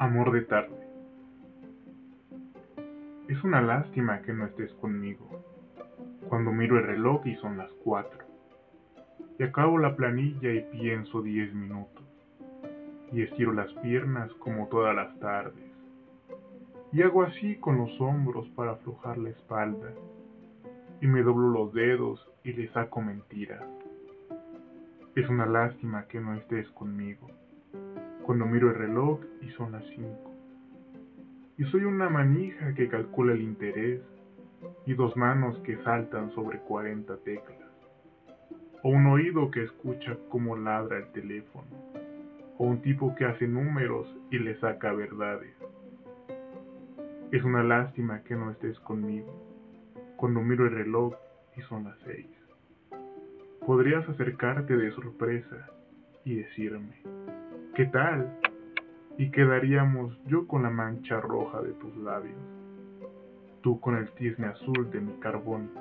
Amor de tarde. Es una lástima que no estés conmigo. Cuando miro el reloj y son las cuatro. Y acabo la planilla y pienso diez minutos. Y estiro las piernas como todas las tardes. Y hago así con los hombros para aflojar la espalda. Y me doblo los dedos y le saco mentiras. Es una lástima que no estés conmigo cuando miro el reloj y son las cinco. Y soy una manija que calcula el interés y dos manos que saltan sobre cuarenta teclas. O un oído que escucha cómo ladra el teléfono. O un tipo que hace números y le saca verdades. Es una lástima que no estés conmigo cuando miro el reloj y son las seis. Podrías acercarte de sorpresa y decirme, ¿Qué tal? Y quedaríamos yo con la mancha roja de tus labios, tú con el tizne azul de mi carbónico.